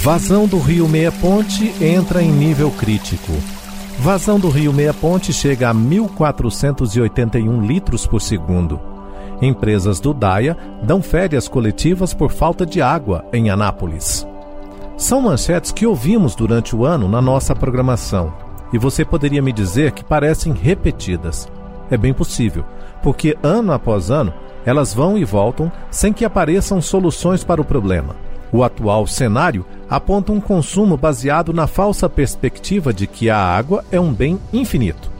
Vazão do rio Meia Ponte entra em nível crítico. Vazão do rio Meia Ponte chega a 1.481 litros por segundo. Empresas do DAIA dão férias coletivas por falta de água em Anápolis. São manchetes que ouvimos durante o ano na nossa programação. E você poderia me dizer que parecem repetidas. É bem possível, porque ano após ano elas vão e voltam sem que apareçam soluções para o problema. O atual cenário aponta um consumo baseado na falsa perspectiva de que a água é um bem infinito.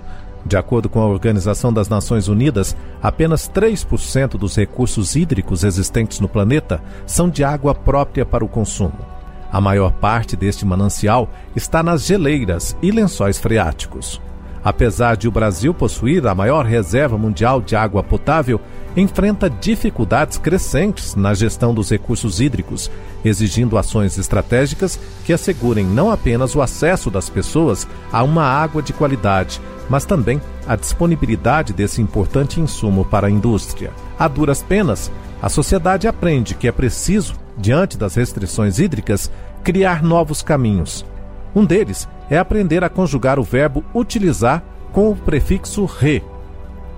De acordo com a Organização das Nações Unidas, apenas 3% dos recursos hídricos existentes no planeta são de água própria para o consumo. A maior parte deste manancial está nas geleiras e lençóis freáticos. Apesar de o Brasil possuir a maior reserva mundial de água potável, enfrenta dificuldades crescentes na gestão dos recursos hídricos, exigindo ações estratégicas que assegurem não apenas o acesso das pessoas a uma água de qualidade, mas também a disponibilidade desse importante insumo para a indústria. A duras penas, a sociedade aprende que é preciso, diante das restrições hídricas, criar novos caminhos. Um deles é aprender a conjugar o verbo utilizar com o prefixo re.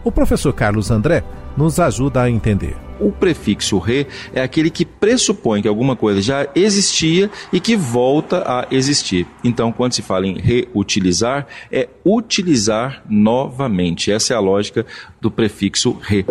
O professor Carlos André nos ajuda a entender. O prefixo re é aquele que pressupõe que alguma coisa já existia e que volta a existir. Então, quando se fala em reutilizar, é utilizar novamente. Essa é a lógica do prefixo re.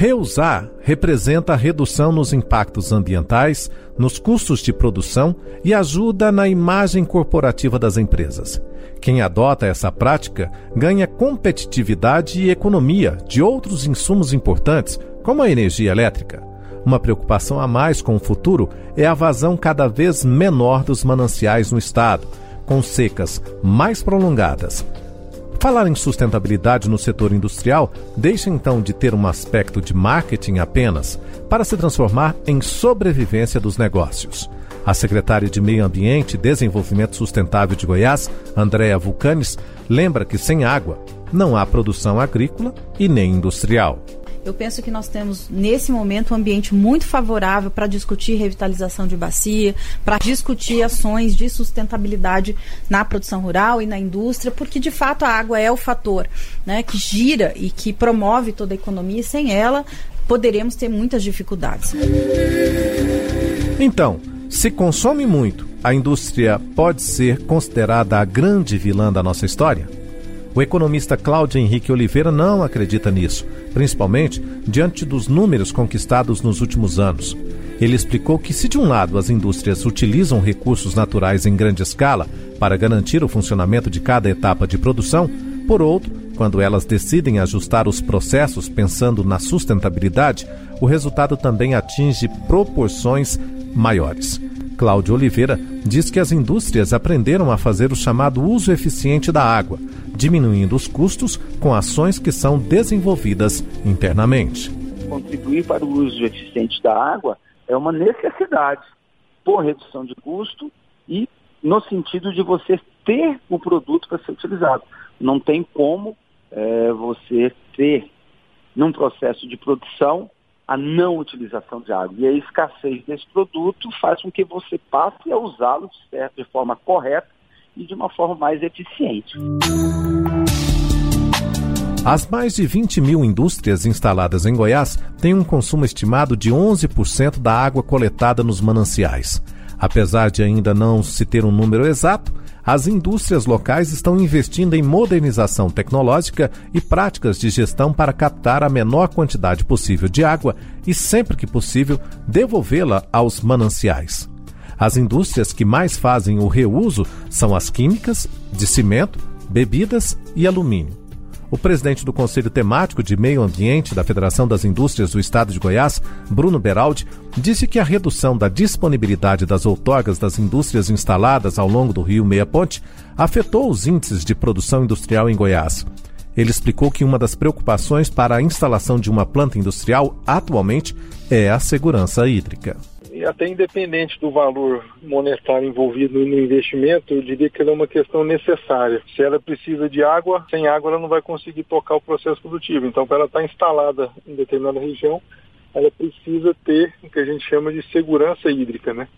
Reusar representa a redução nos impactos ambientais, nos custos de produção e ajuda na imagem corporativa das empresas. Quem adota essa prática ganha competitividade e economia de outros insumos importantes, como a energia elétrica. Uma preocupação a mais com o futuro é a vazão cada vez menor dos mananciais no estado, com secas mais prolongadas, Falar em sustentabilidade no setor industrial deixa então de ter um aspecto de marketing apenas para se transformar em sobrevivência dos negócios. A secretária de Meio Ambiente e Desenvolvimento Sustentável de Goiás, Andréa Vulcanes, lembra que sem água não há produção agrícola e nem industrial. Eu penso que nós temos, nesse momento, um ambiente muito favorável para discutir revitalização de bacia, para discutir ações de sustentabilidade na produção rural e na indústria, porque, de fato, a água é o fator né, que gira e que promove toda a economia, e sem ela poderemos ter muitas dificuldades. Então, se consome muito, a indústria pode ser considerada a grande vilã da nossa história? O economista Cláudio Henrique Oliveira não acredita nisso, principalmente diante dos números conquistados nos últimos anos. Ele explicou que, se de um lado as indústrias utilizam recursos naturais em grande escala para garantir o funcionamento de cada etapa de produção, por outro, quando elas decidem ajustar os processos pensando na sustentabilidade, o resultado também atinge proporções maiores. Cláudio Oliveira diz que as indústrias aprenderam a fazer o chamado uso eficiente da água, diminuindo os custos com ações que são desenvolvidas internamente. Contribuir para o uso eficiente da água é uma necessidade por redução de custo e no sentido de você ter o produto para ser utilizado. Não tem como é, você ter, num processo de produção, a não utilização de água. E a escassez desse produto faz com que você passe a usá-lo de, forma correta e de uma forma mais eficiente. As mais de 20 mil indústrias instaladas em Goiás têm um consumo estimado de 11% da água coletada nos mananciais. Apesar de ainda não se ter um número exato, as indústrias locais estão investindo em modernização tecnológica e práticas de gestão para captar a menor quantidade possível de água e, sempre que possível, devolvê-la aos mananciais. As indústrias que mais fazem o reuso são as químicas, de cimento, bebidas e alumínio. O presidente do Conselho Temático de Meio Ambiente da Federação das Indústrias do Estado de Goiás, Bruno Beraldi, disse que a redução da disponibilidade das outorgas das indústrias instaladas ao longo do rio Meia Ponte afetou os índices de produção industrial em Goiás. Ele explicou que uma das preocupações para a instalação de uma planta industrial atualmente é a segurança hídrica e até independente do valor monetário envolvido no investimento, eu diria que ela é uma questão necessária. Se ela precisa de água, sem água ela não vai conseguir tocar o processo produtivo. Então, para ela estar instalada em determinada região, ela precisa ter o que a gente chama de segurança hídrica, né?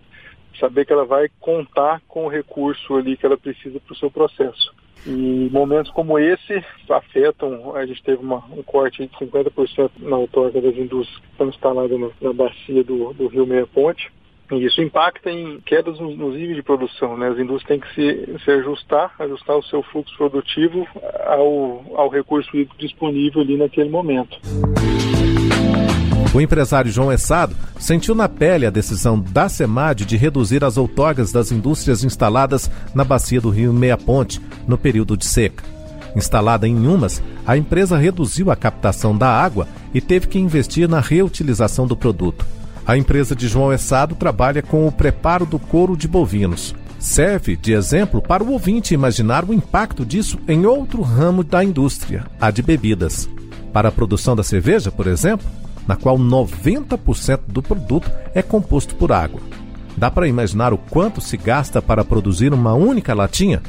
Saber que ela vai contar com o recurso ali que ela precisa para o seu processo. E momentos como esse afetam, a gente teve uma, um corte de 50% na outorga das indústrias que estão instaladas no, na bacia do, do Rio Meia Ponte. E isso impacta em quedas nos, nos níveis de produção. Né? As indústrias têm que se, se ajustar, ajustar o seu fluxo produtivo ao, ao recurso disponível ali naquele momento. O empresário João Essado sentiu na pele a decisão da SEMAD de reduzir as outorgas das indústrias instaladas na bacia do rio Meia Ponte no período de seca. Instalada em Umas, a empresa reduziu a captação da água e teve que investir na reutilização do produto. A empresa de João Essado trabalha com o preparo do couro de bovinos. Serve de exemplo para o ouvinte imaginar o impacto disso em outro ramo da indústria, a de bebidas. Para a produção da cerveja, por exemplo, na qual 90% do produto é composto por água. Dá para imaginar o quanto se gasta para produzir uma única latinha?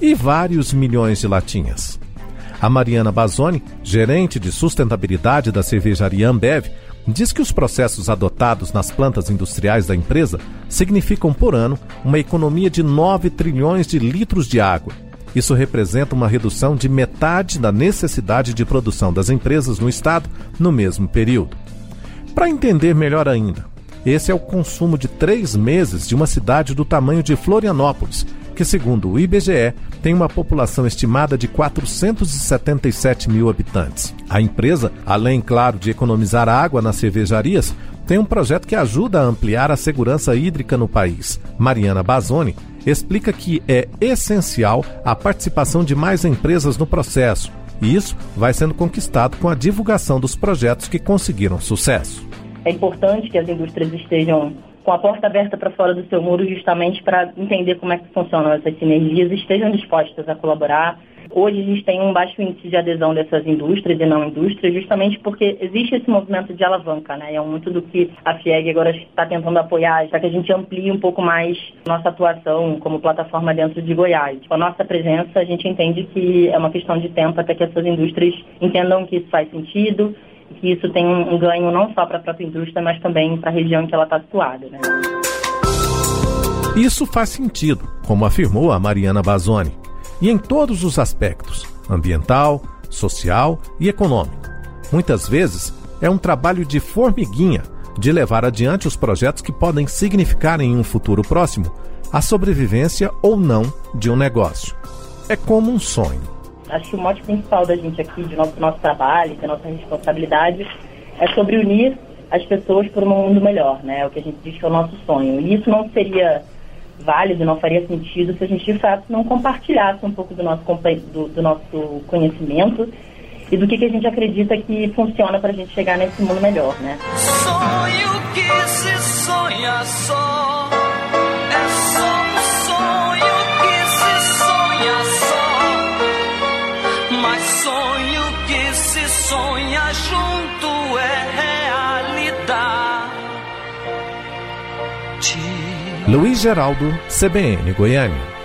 E vários milhões de latinhas. A Mariana Bazoni, gerente de sustentabilidade da cervejaria Ambev, diz que os processos adotados nas plantas industriais da empresa significam por ano uma economia de 9 trilhões de litros de água isso representa uma redução de metade da necessidade de produção das empresas no estado no mesmo período. Para entender melhor ainda, esse é o consumo de três meses de uma cidade do tamanho de Florianópolis, que, segundo o IBGE, tem uma população estimada de 477 mil habitantes. A empresa, além, claro, de economizar água nas cervejarias, tem um projeto que ajuda a ampliar a segurança hídrica no país. Mariana Bazoni explica que é essencial a participação de mais empresas no processo, e isso vai sendo conquistado com a divulgação dos projetos que conseguiram sucesso. É importante que as indústrias estejam com a porta aberta para fora do seu muro, justamente para entender como é que funcionam essas sinergias estejam dispostas a colaborar Hoje a gente tem um baixo índice de adesão dessas indústrias e não indústrias, justamente porque existe esse movimento de alavanca, né? E é muito do que a FIEG agora está tentando apoiar, para que a gente amplie um pouco mais nossa atuação como plataforma dentro de Goiás. Com a nossa presença, a gente entende que é uma questão de tempo até que essas indústrias entendam que isso faz sentido que isso tem um ganho não só para a própria indústria, mas também para a região em que ela está situada, né? Isso faz sentido, como afirmou a Mariana Bazoni e em todos os aspectos ambiental, social e econômico. Muitas vezes é um trabalho de formiguinha de levar adiante os projetos que podem significar em um futuro próximo a sobrevivência ou não de um negócio. É como um sonho. Acho que o mote principal da gente aqui, de nosso, nosso trabalho, da nossa responsabilidade, é sobre unir as pessoas por um mundo melhor, né? É o que a gente diz que é o nosso sonho. E isso não seria válido, não faria sentido se a gente de fato não compartilhasse um pouco do nosso, do, do nosso conhecimento e do que, que a gente acredita que funciona para a gente chegar nesse mundo melhor, né? Sonho que se sonha só. Sonha junto é Luiz Geraldo, CBN Goiânia.